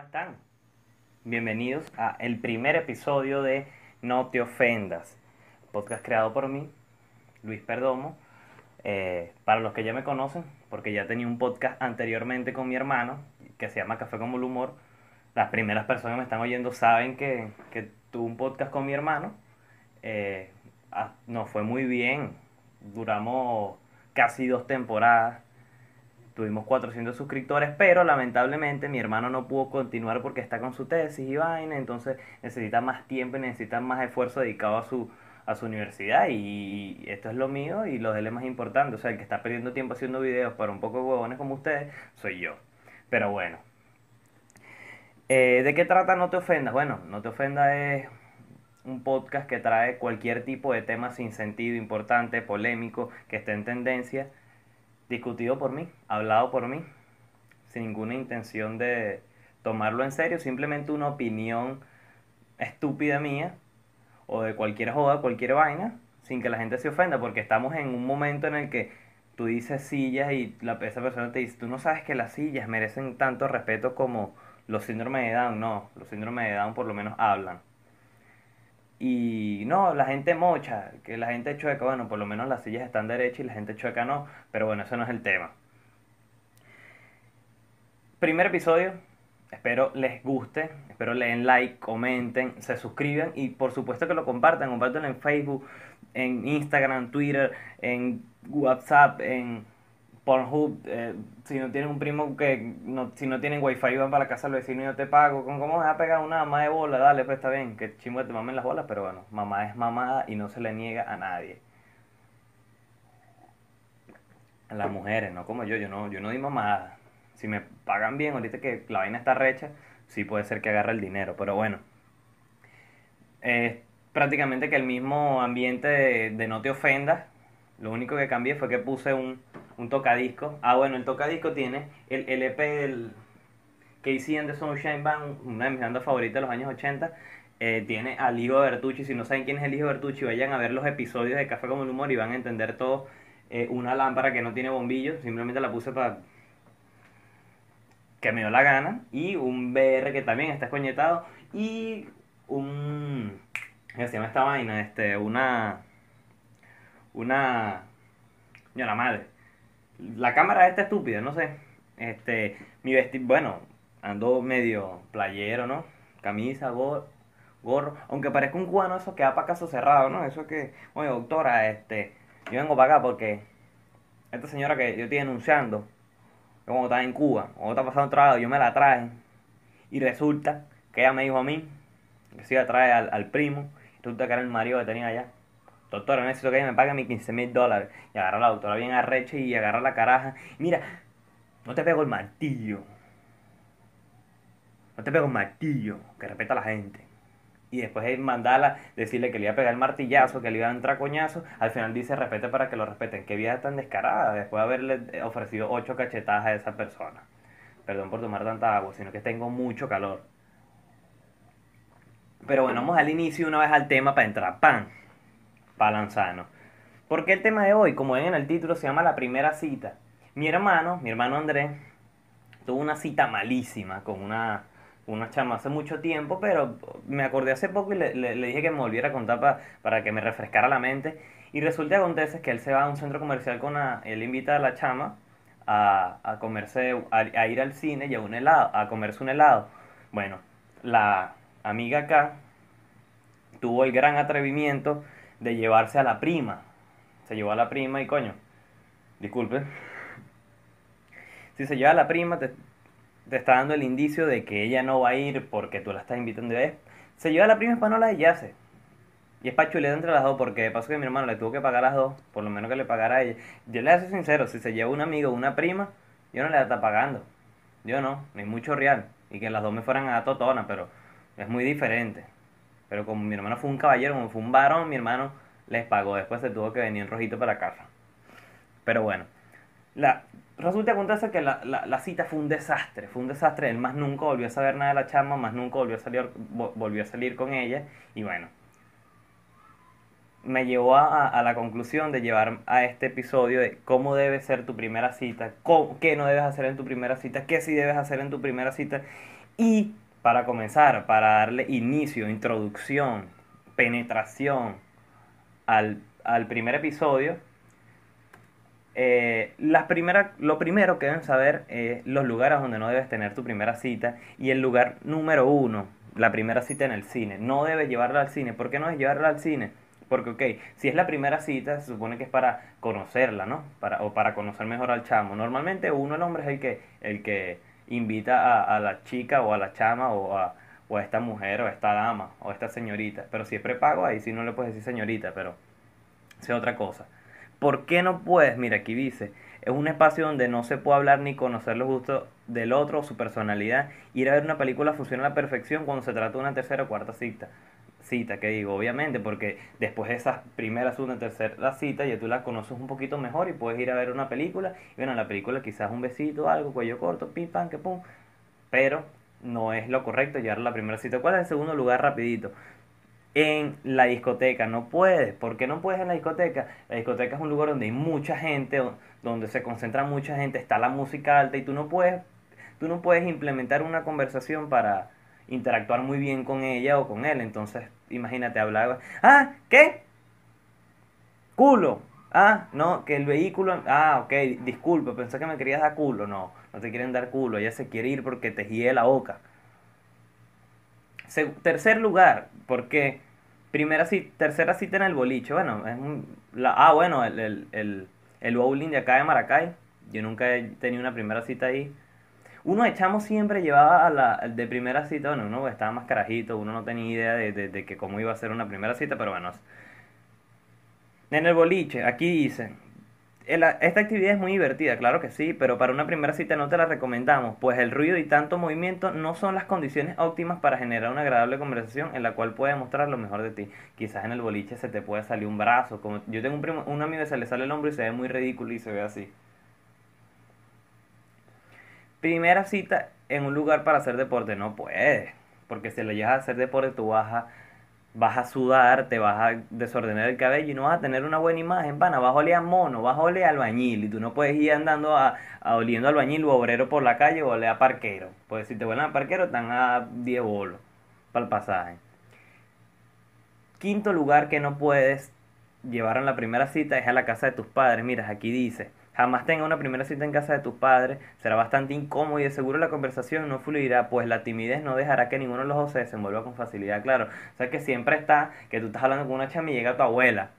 ¿cómo están? Bienvenidos a el primer episodio de No te ofendas, podcast creado por mí, Luis Perdomo. Eh, para los que ya me conocen, porque ya tenía un podcast anteriormente con mi hermano, que se llama Café como el Humor, las primeras personas que me están oyendo saben que, que tuve un podcast con mi hermano. Eh, ah, nos fue muy bien, duramos casi dos temporadas tuvimos 400 suscriptores, pero lamentablemente mi hermano no pudo continuar porque está con su tesis y vaina, entonces necesita más tiempo y necesita más esfuerzo dedicado a su, a su universidad y esto es lo mío y lo de él es más importante, o sea, el que está perdiendo tiempo haciendo videos para un poco de huevones como ustedes, soy yo. Pero bueno. Eh, ¿De qué trata No te ofendas? Bueno, No te ofendas es un podcast que trae cualquier tipo de tema sin sentido, importante, polémico, que esté en tendencia discutido por mí, hablado por mí, sin ninguna intención de tomarlo en serio, simplemente una opinión estúpida mía o de cualquier joda, cualquier vaina, sin que la gente se ofenda, porque estamos en un momento en el que tú dices sillas y la, esa persona te dice, tú no sabes que las sillas merecen tanto respeto como los síndromes de Down, no, los síndromes de Down por lo menos hablan. Y no, la gente mocha, que la gente chueca, bueno, por lo menos las sillas están derechas y la gente chueca no, pero bueno, eso no es el tema. Primer episodio, espero les guste, espero le den like, comenten, se suscriban y por supuesto que lo compartan, compartan en Facebook, en Instagram, Twitter, en WhatsApp, en Pornhub, eh, si no tienen un primo que, no, si no tienen wifi van para la casa del vecino y no te pago, ¿con cómo vas a pegar una mamá de bola? Dale, pues está bien, que chingo te mamen las bolas, pero bueno, mamá es mamá y no se le niega a nadie. A las mujeres, no como yo, yo no, yo no di mamada. Si me pagan bien, ahorita que la vaina está recha, sí puede ser que agarre el dinero, pero bueno. Es prácticamente que el mismo ambiente de, de no te ofendas, lo único que cambié fue que puse un, un tocadisco. Ah, bueno, el tocadisco tiene el LP del Casey and the Sunshine Band, una de mis bandas favoritas de los años 80. Eh, tiene al hijo Bertucci. Si no saben quién es el hijo Bertucci, vayan a ver los episodios de Café como el Humor y van a entender todo. Eh, una lámpara que no tiene bombillo, simplemente la puse para que me dio la gana. Y un BR que también está escoñetado. Y un. ¿Qué se llama esta vaina? Este, una. Una. Yo la madre la cámara esta estúpida, no sé. Este, mi vestido, bueno, ando medio playero, ¿no? Camisa, gorro, aunque parezca un cubano, eso queda para caso cerrado, ¿no? Eso que, oye, doctora, este, yo vengo para acá porque esta señora que yo estoy denunciando, como está en Cuba, o está pasando trabajo, yo me la traje, y resulta que ella me dijo a mí, que se iba a traer al, al primo, resulta que era el marido que tenía allá doctora, necesito que ella me pague mis 15 mil dólares. Y agarra la doctora bien arrecha y agarra la caraja. Mira, no te pego el martillo. No te pego el martillo, que respeta a la gente. Y después de mandarla, decirle que le iba a pegar el martillazo, que le iba a entrar coñazo. Al final dice respete para que lo respeten. Qué vida tan descarada después de haberle ofrecido ocho cachetadas a esa persona. Perdón por tomar tanta agua, sino que tengo mucho calor. Pero bueno, vamos al inicio una vez al tema para entrar. ¡Pam! Palanzano. Porque el tema de hoy, como ven en el título, se llama La primera cita. Mi hermano, mi hermano Andrés, tuvo una cita malísima con una, una chama hace mucho tiempo, pero me acordé hace poco y le, dije que me volviera a contar para que me refrescara la mente. Y resulta que acontece que él se va a un centro comercial con una, él invita a la chama a, a comerse, a, ir al cine y a un helado, a comerse un helado. Bueno, la amiga acá tuvo el gran atrevimiento de llevarse a la prima. Se llevó a la prima y coño, disculpe. Si se lleva a la prima, te, está dando el indicio de que ella no va a ir porque tú la estás invitando. De, se lleva a la prima para no la yace. Y es pachuleado entre las dos porque de paso que mi hermano le tuvo que pagar a las dos, por lo menos que le pagara a ella. Yo le soy sincero, si se lleva un amigo o una prima, yo no le está pagando. Yo no, ni mucho real. Y que las dos me fueran a totona, pero es muy diferente. Pero como mi hermano fue un caballero, como fue un varón, mi hermano les pagó. Después se tuvo que venir en rojito para casa. Pero bueno, la, resulta acontece que la, la, cita fue un desastre. Fue un desastre. Él más nunca volvió a saber nada de la chama, más nunca volvió a salir, volvió a salir con ella. Y bueno, me llevó a, a, la conclusión de llevar a este episodio de cómo debe ser tu primera cita, qué no debes hacer en tu primera cita, qué sí debes hacer en tu primera cita Y para comenzar, para darle inicio, introducción, penetración al, al primer episodio, eh, las primeras, lo primero que deben saber es los lugares donde no debes tener tu primera cita y el lugar número uno, la primera cita en el cine. No debes llevarla al cine. ¿Por qué no debes llevarla al cine? Porque, ok, si es la primera cita, se supone que es para conocerla, ¿no? Para, o para conocer mejor al chamo. Normalmente uno, el hombre, es el que, el que invita a, a la chica o a la chama o a, o a esta mujer o a esta dama o a esta señorita. Pero si es prepago, ahí sí no le puedes decir señorita, pero es otra cosa. ¿Por qué no puedes? Mira, aquí dice, es un espacio donde no se puede hablar ni conocer los gustos del otro o su personalidad. Ir a ver una película funciona a la perfección cuando se trata de una tercera o cuarta cita. Cita, que digo, obviamente, porque después de esa primera, segunda, tercera cita, ya tú la conoces un poquito mejor y puedes ir a ver una película. Y bueno, la película quizás un besito, algo, cuello corto, pim, pam, que pum. Pero no es lo correcto llevar la primera cita. ¿Cuál es el segundo lugar rapidito? en la discoteca. No puedes. ¿Por qué no puedes en la discoteca? La discoteca es un lugar donde hay mucha gente, donde se concentra mucha gente, está la música alta y tú no puedes, tú no puedes implementar una conversación para interactuar muy bien con ella o con él. Entonces, imagínate hablar. Ah, ¿qué? Culo. Ah, no, que el vehículo. Ah, ok, disculpa, pensé que me querías dar culo. No, no te quieren dar culo. Ella se quiere ir porque te guíe la boca tercer lugar, porque primera cita, tercera cita en el boliche, bueno, es la, ah, bueno, el, el, el, el, de acá de Maracay, yo nunca he tenido una primera cita ahí. Uno de chamo siempre llevaba a la de primera cita, bueno, uno estaba más carajito, uno no tenía idea de, de, de que cómo iba a ser una primera cita, pero bueno. En el boliche, aquí dice, esta actividad es muy divertida, claro que sí, pero para una primera cita no te la recomendamos, pues el ruido y tanto movimiento no son las condiciones óptimas para generar una agradable conversación en la cual puedes mostrar lo mejor de ti. Quizás en el boliche se te puede salir un brazo, como yo tengo un, primo, un amigo que se le sale el hombro y se ve muy ridículo y se ve así. Primera cita en un lugar para hacer deporte, no puedes, porque si lo llevas a hacer deporte tú vas a vas a sudar, te vas a desordenar el cabello y no vas a tener una buena imagen, pana, vas a oler a mono, vas a oler al albañil y tú no puedes ir andando a, a oliendo al bañil o obrero por la calle o oler a parquero. Pues si te vuelan a parquero están a 10 bolos para el pasaje. Quinto lugar que no puedes llevar en la primera cita es a la casa de tus padres. Mira, aquí dice, Jamás tenga una primera cita en casa de tus padres, será bastante incómodo y de seguro la conversación no fluirá, pues la timidez no dejará que ninguno de los dos se desenvuelva con facilidad, claro. O sea que siempre está que tú estás hablando con una chama y llega tu abuela.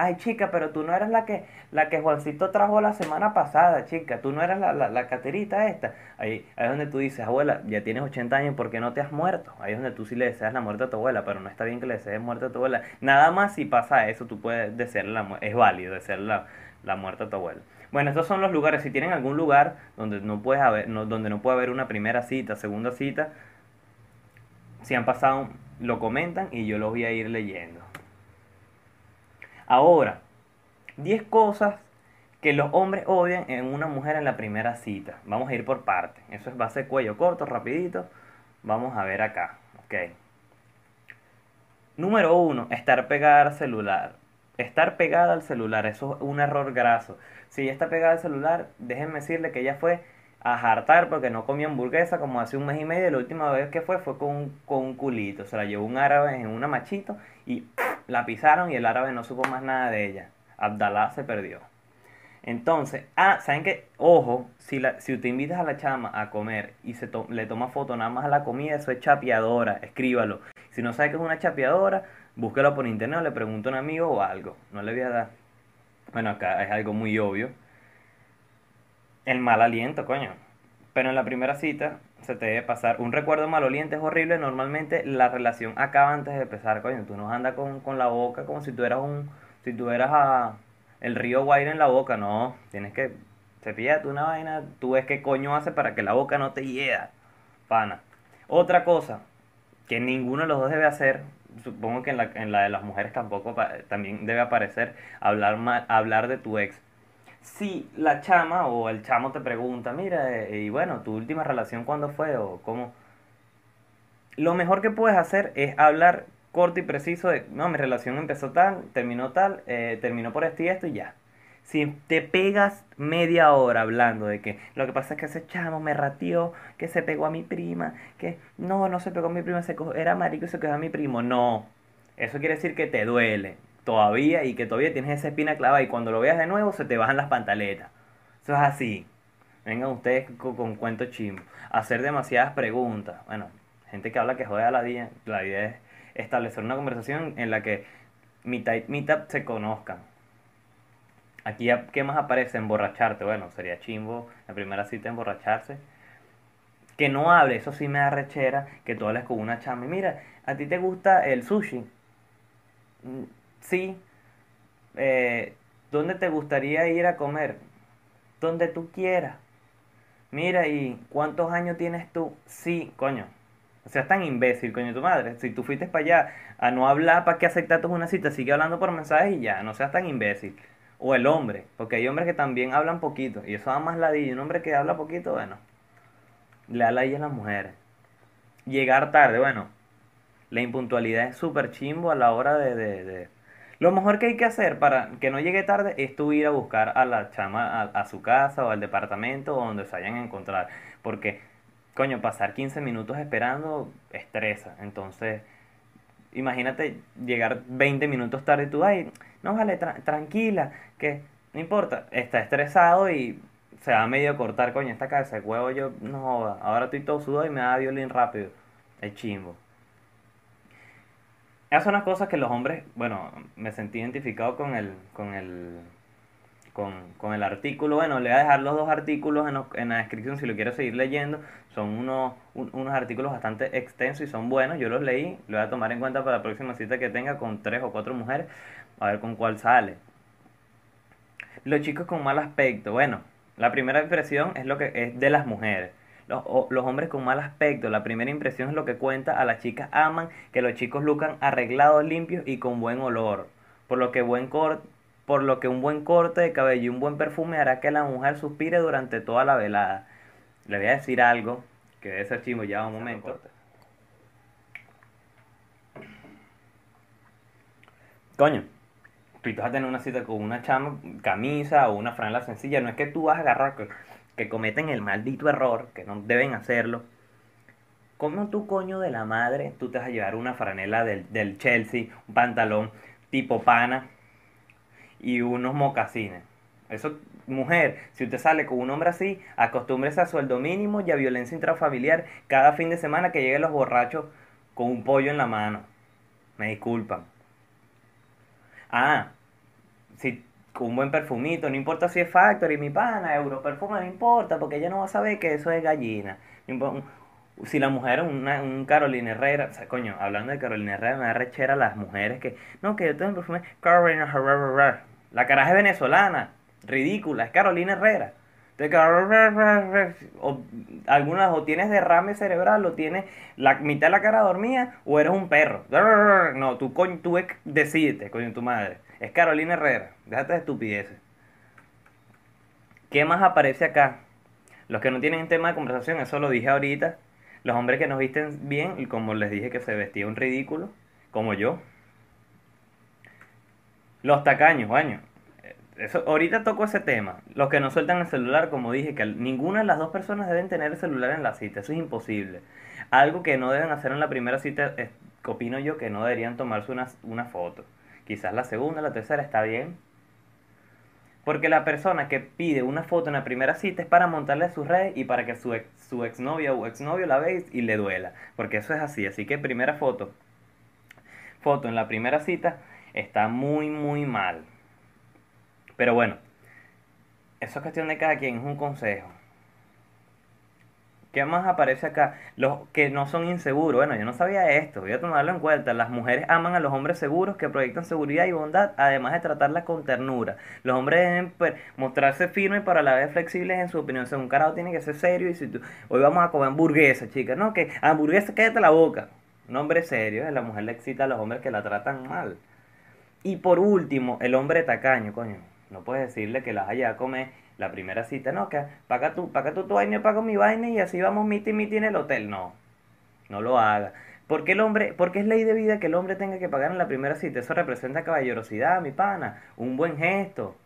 Ay, chica, pero tú no eras la que la que Juancito trajo la semana pasada, chica. Tú no eras la, la, caterita esta. Ahí, ahí es donde tú dices, abuela, ya tienes 80 años, ¿por qué no te has muerto? Ahí es donde tú sí le deseas la muerte a tu abuela, pero no está bien que le desees muerte a tu abuela. Nada más si pasa eso, tú puedes desearle la muerte. Es válido desearle la, la muerte a tu abuela. Bueno, estos son los lugares. Si tienen algún lugar donde no, puedes haber, no, donde no puede haber una primera cita, segunda cita, si han pasado, lo comentan y yo los voy a ir leyendo. Ahora, 10 cosas que los hombres odian en una mujer en la primera cita. Vamos a ir por partes. Eso es base cuello corto, rapidito. Vamos a ver acá. Ok. Número uno, estar pegada al celular. Estar pegada al celular, eso es un error graso. Si ella está pegada al celular, déjenme decirle que ella fue a jartar porque no comía hamburguesa como hace un mes y medio. La última vez que fue fue con un, con culito. Se la llevó un árabe en una machito y la pisaron y el árabe no supo más nada de ella. Abdalá se perdió. Entonces, ah, ¿saben qué? Ojo, si, la, si usted invitas a la chama a comer y se le toma foto nada más a la comida, eso es chapeadora, escríbalo. Si no sabe que es una chapeadora, búsquelo por internet o le pregunto a un amigo o algo. No le voy a dar. Bueno, acá es algo muy obvio. El mal aliento, coño. Pero en la primera cita se te debe pasar. Un recuerdo maloliente es horrible. Normalmente la relación acaba antes de empezar, coño. Tú no andas con, con la boca como si tú eras un. Si tú eras a, el río Guaire en la boca. No, tienes que. Cepillarte una vaina. Tú ves qué coño hace para que la boca no te hieda. Pana. Otra cosa que ninguno de los dos debe hacer supongo que en la, en la de las mujeres tampoco también debe aparecer hablar mal, hablar de tu ex. Si la chama o el chamo te pregunta, mira, eh, y bueno, tu última relación cuándo fue o cómo, lo mejor que puedes hacer es hablar corto y preciso de, no, mi relación empezó tal, terminó tal, eh, terminó por esto y esto y ya. Si te pegas media hora hablando de que lo que pasa es que ese chamo me ratió, que se pegó a mi prima, que no, no se pegó a mi prima, se era marico y se quedó a mi primo. No, eso quiere decir que te duele todavía y que todavía tienes esa espina clavada y cuando lo veas de nuevo se te bajan las pantaletas. Eso es así. Vengan ustedes con, con cuentos chimos. Hacer demasiadas preguntas. Bueno, gente que habla que jode a la vida. La idea es establecer una conversación en la que mitad y mitad se conozcan. Aquí, ¿qué más aparece? Emborracharte. Bueno, sería chimbo la primera cita emborracharse. Que no hable, eso sí me da rechera, que tú hables con una chama. Y mira, ¿a ti te gusta el sushi? Mm, sí. Eh, ¿Dónde te gustaría ir a comer? Donde tú quieras. Mira, ¿y cuántos años tienes tú? Sí, coño. O sea, tan imbécil, coño, tu madre. Si tú fuiste para allá a no hablar para que aceptaste una cita, sigue hablando por mensajes y ya, no seas tan imbécil. O el hombre, porque hay hombres que también hablan poquito. Y eso da más ladillo. Un hombre que habla poquito, bueno, le da ladillo a las mujeres. Llegar tarde, bueno, la impuntualidad es súper chimbo a la hora de, de, Lo mejor que hay que hacer para que no llegue tarde es tú ir a buscar a la chama a, su casa o al departamento o donde se vayan a encontrar. Porque, coño, pasar 15 minutos esperando estresa. Entonces, imagínate llegar 20 minutos tarde y tú, ay, no vale, tranquila, que no importa, está estresado y se va a medio cortar, coño, esta cabeza de huevo yo, no ahora estoy todo sudado y me da violín rápido, es chimbo. Esas son las cosas que los hombres, bueno, me sentí identificado con el, con el, con, el artículo. Bueno, le voy a dejar los dos artículos en, la descripción si lo quiero seguir leyendo. Son unos, unos artículos bastante extensos y son buenos. Yo los leí, lo voy a tomar en cuenta para la próxima cita que tenga con tres o cuatro mujeres a ver con cuál sale. Los chicos con mal aspecto. Bueno, la primera impresión es lo que es de las mujeres. Los, los, hombres con mal aspecto, la primera impresión es lo que cuenta. A las chicas aman que los chicos lucan arreglados, limpios y con buen olor. Por lo que buen por lo que un buen corte de cabello y un buen perfume hará que la mujer suspire durante toda la velada. Le voy a decir algo que debe ser chimo ya un momento. Coño, tú vas a tener una cita con una chama, camisa o una franela sencilla, no es que tú vas a agarrar que, cometen el maldito error, que no deben hacerlo. ¿Cómo tu coño de la madre tú te vas a llevar una franela del, del Chelsea, un pantalón tipo pana y unos mocasines? Eso, mujer, si usted sale con un hombre así, acostúmbrese a sueldo mínimo y a violencia intrafamiliar cada fin de semana que lleguen los borrachos con un pollo en la mano. Me disculpan. Ah, si con un buen perfumito, no importa si es Factory, mi pana, Euro Perfume, no importa, porque ella no va a saber que eso es gallina. Si la mujer una, un Carolina Herrera, o sea, coño, hablando de Carolina Herrera, me da rechera a las mujeres que, no, que yo tengo un perfume Carolina Herrera. La caraja es venezolana, ridícula, es Carolina Herrera. O, algunas o tienes derrame cerebral o tienes la mitad de la cara dormida o eres un perro. No, tú, coño, tú decídete, coño, tu madre. Es Carolina Herrera. Déjate de estupideces. ¿Qué más aparece acá? Los que no tienen tema de conversación, eso lo dije ahorita. Los hombres que nos visten bien, como les dije que se vestía un ridículo, como yo. Los tacaños, coño eso, ahorita toco ese tema. Los que no sueltan el celular, como dije, que ninguna de las dos personas deben tener el celular en la cita. Eso es imposible. Algo que no deben hacer en la primera cita, es, opino yo, que no deberían tomarse una, una foto. Quizás la segunda, la tercera está bien. Porque la persona que pide una foto en la primera cita es para montarle a sus redes y para que su, ex, su exnovia o exnovio la vea y le duela. Porque eso es así. Así que primera foto. Foto en la primera cita está muy, muy mal. Pero bueno, eso es cuestión de cada quien, es un consejo. ¿Qué más aparece acá? Los que no son inseguros. Bueno, yo no sabía esto, voy a tomarlo en cuenta. Las mujeres aman a los hombres seguros que proyectan seguridad y bondad, además de tratarlas con ternura. Los hombres deben pues, mostrarse firmes para la vez flexibles en su opinión. O un carajo tiene que ser serio y si tú, hoy vamos a comer hamburguesa, chicas, no, que hamburguesa, quédate la boca. Un hombre serio, ¿eh? la mujer le excita a los hombres que la tratan mal. Y por último, el hombre tacaño, coño. No puedes decirle que las haya comer la primera cita, no, que paga tú, paga tú tu vaina, yo pago mi vaina y así vamos miti miti en el hotel. No, no lo haga. porque el hombre, porque es ley de vida que el hombre tenga que pagar en la primera cita? Eso representa caballerosidad, mi pana, un buen gesto.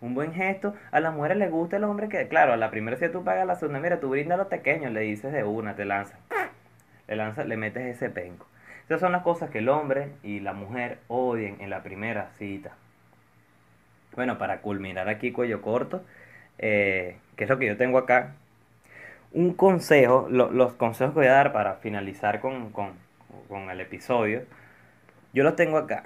Un buen gesto. A las mujeres les gusta el hombre que, claro, a la primera si tú pagas la segunda, mira, tú brinda a los pequeños, le dices de una, te lanzas. Le lanzas, le metes ese penco. Esas son las cosas que el hombre y la mujer odian en la primera cita. Bueno, para culminar aquí cuello corto, eh, que es lo que yo tengo acá, un consejo, los consejos que voy a dar para finalizar con, con, con el episodio, yo los tengo acá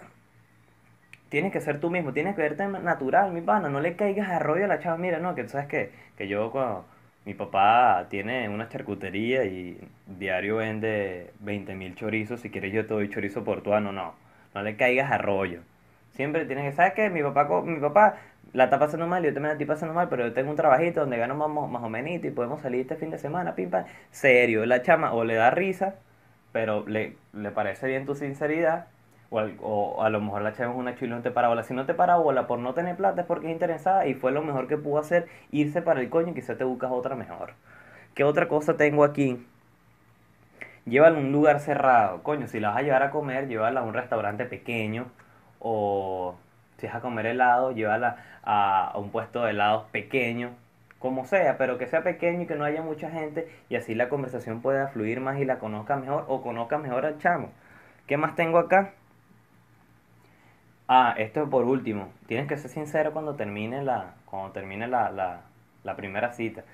tienes que ser tú mismo, tienes que verte natural, mi pana, no le caigas a rollo a la chava, mira, no, que tú sabes que, que yo cuando mi papá tiene una charcutería y diario vende 20 mil chorizos, si quieres yo te doy chorizo portuano, no, no le caigas a rollo. Siempre tienes que, ¿sabes qué? Mi papá, mi papá la está pasando mal, yo también la estoy pasando mal, pero yo tengo un trabajito donde gano más, o menos y podemos salir este fin de semana, pim, pam. Serio, la chama o le da risa, pero le, le parece bien tu sinceridad, o, a lo mejor la chava es una chula no te para bola. Si no te para bola por no tener plata es porque es interesada y fue lo mejor que pudo hacer irse para el coño y quizás te buscas otra mejor. ¿Qué otra cosa tengo aquí? Llévala a un lugar cerrado. Coño, si la vas a llevar a comer, llévala a un restaurante pequeño. O si vas a comer helado, llévala a, un puesto de helados pequeño. Como sea, pero que sea pequeño y que no haya mucha gente. Y así la conversación pueda fluir más y la conozca mejor. O conozca mejor al chamo. ¿Qué más tengo acá? Ah, esto por último. Tienes que ser sincero cuando termine la, cuando termine la, la, la primera cita.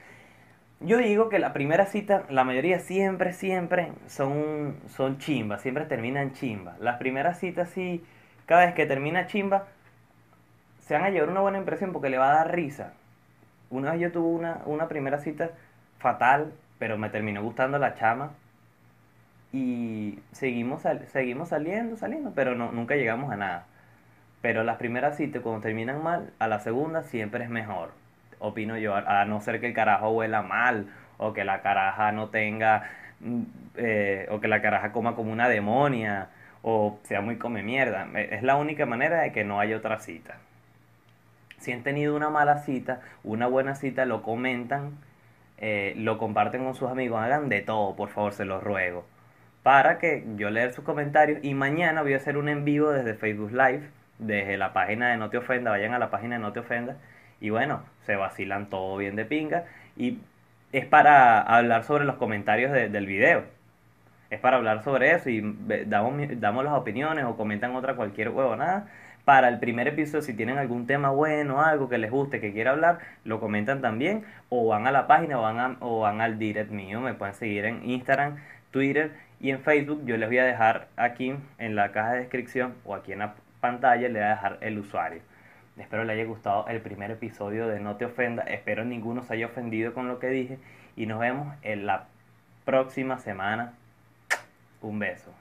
Yo digo que la primera cita, la mayoría siempre, siempre son, son chimbas, siempre terminan chimba. Las primeras citas sí, cada vez que termina chimba, se van a llevar una buena impresión porque le va a dar risa. Una vez yo tuve una, una primera cita fatal, pero me terminó gustando la chama. Y seguimos, seguimos saliendo, saliendo, pero no, nunca llegamos a nada. Pero las primeras citas, cuando terminan mal, a la segunda siempre es mejor. Opino yo, a no ser que el carajo huela mal, o que la caraja no tenga, mm, eh, o que la caraja coma como una demonia, o sea muy come mierda. Es la única manera de que no haya otra cita. Si han tenido una mala cita, una buena cita, lo comentan, eh, lo comparten con sus amigos, hagan de todo, por favor, se los ruego. Para que yo lea sus comentarios y mañana voy a hacer un en vivo desde Facebook Live desde la página de No Te Ofenda, vayan a la página de No Te Ofenda y bueno, se vacilan todo bien de pinga y es para hablar sobre los comentarios del video. Es para hablar sobre eso y damos, damos las opiniones o comentan otra cualquier huevo, nada. Para el primer episodio, si tienen algún tema bueno, algo que les guste, que quiera hablar, lo comentan también. O van a la página o van, o van al direct mío. Me pueden seguir en Instagram, Twitter y en Facebook. Yo les voy a dejar aquí en la caja de descripción o aquí en la pantalla le voy a dejar el usuario. Espero le haya gustado el primer episodio de No Te Ofenda. Espero ninguno se haya ofendido con lo que dije. Y nos vemos en la próxima semana. Un beso.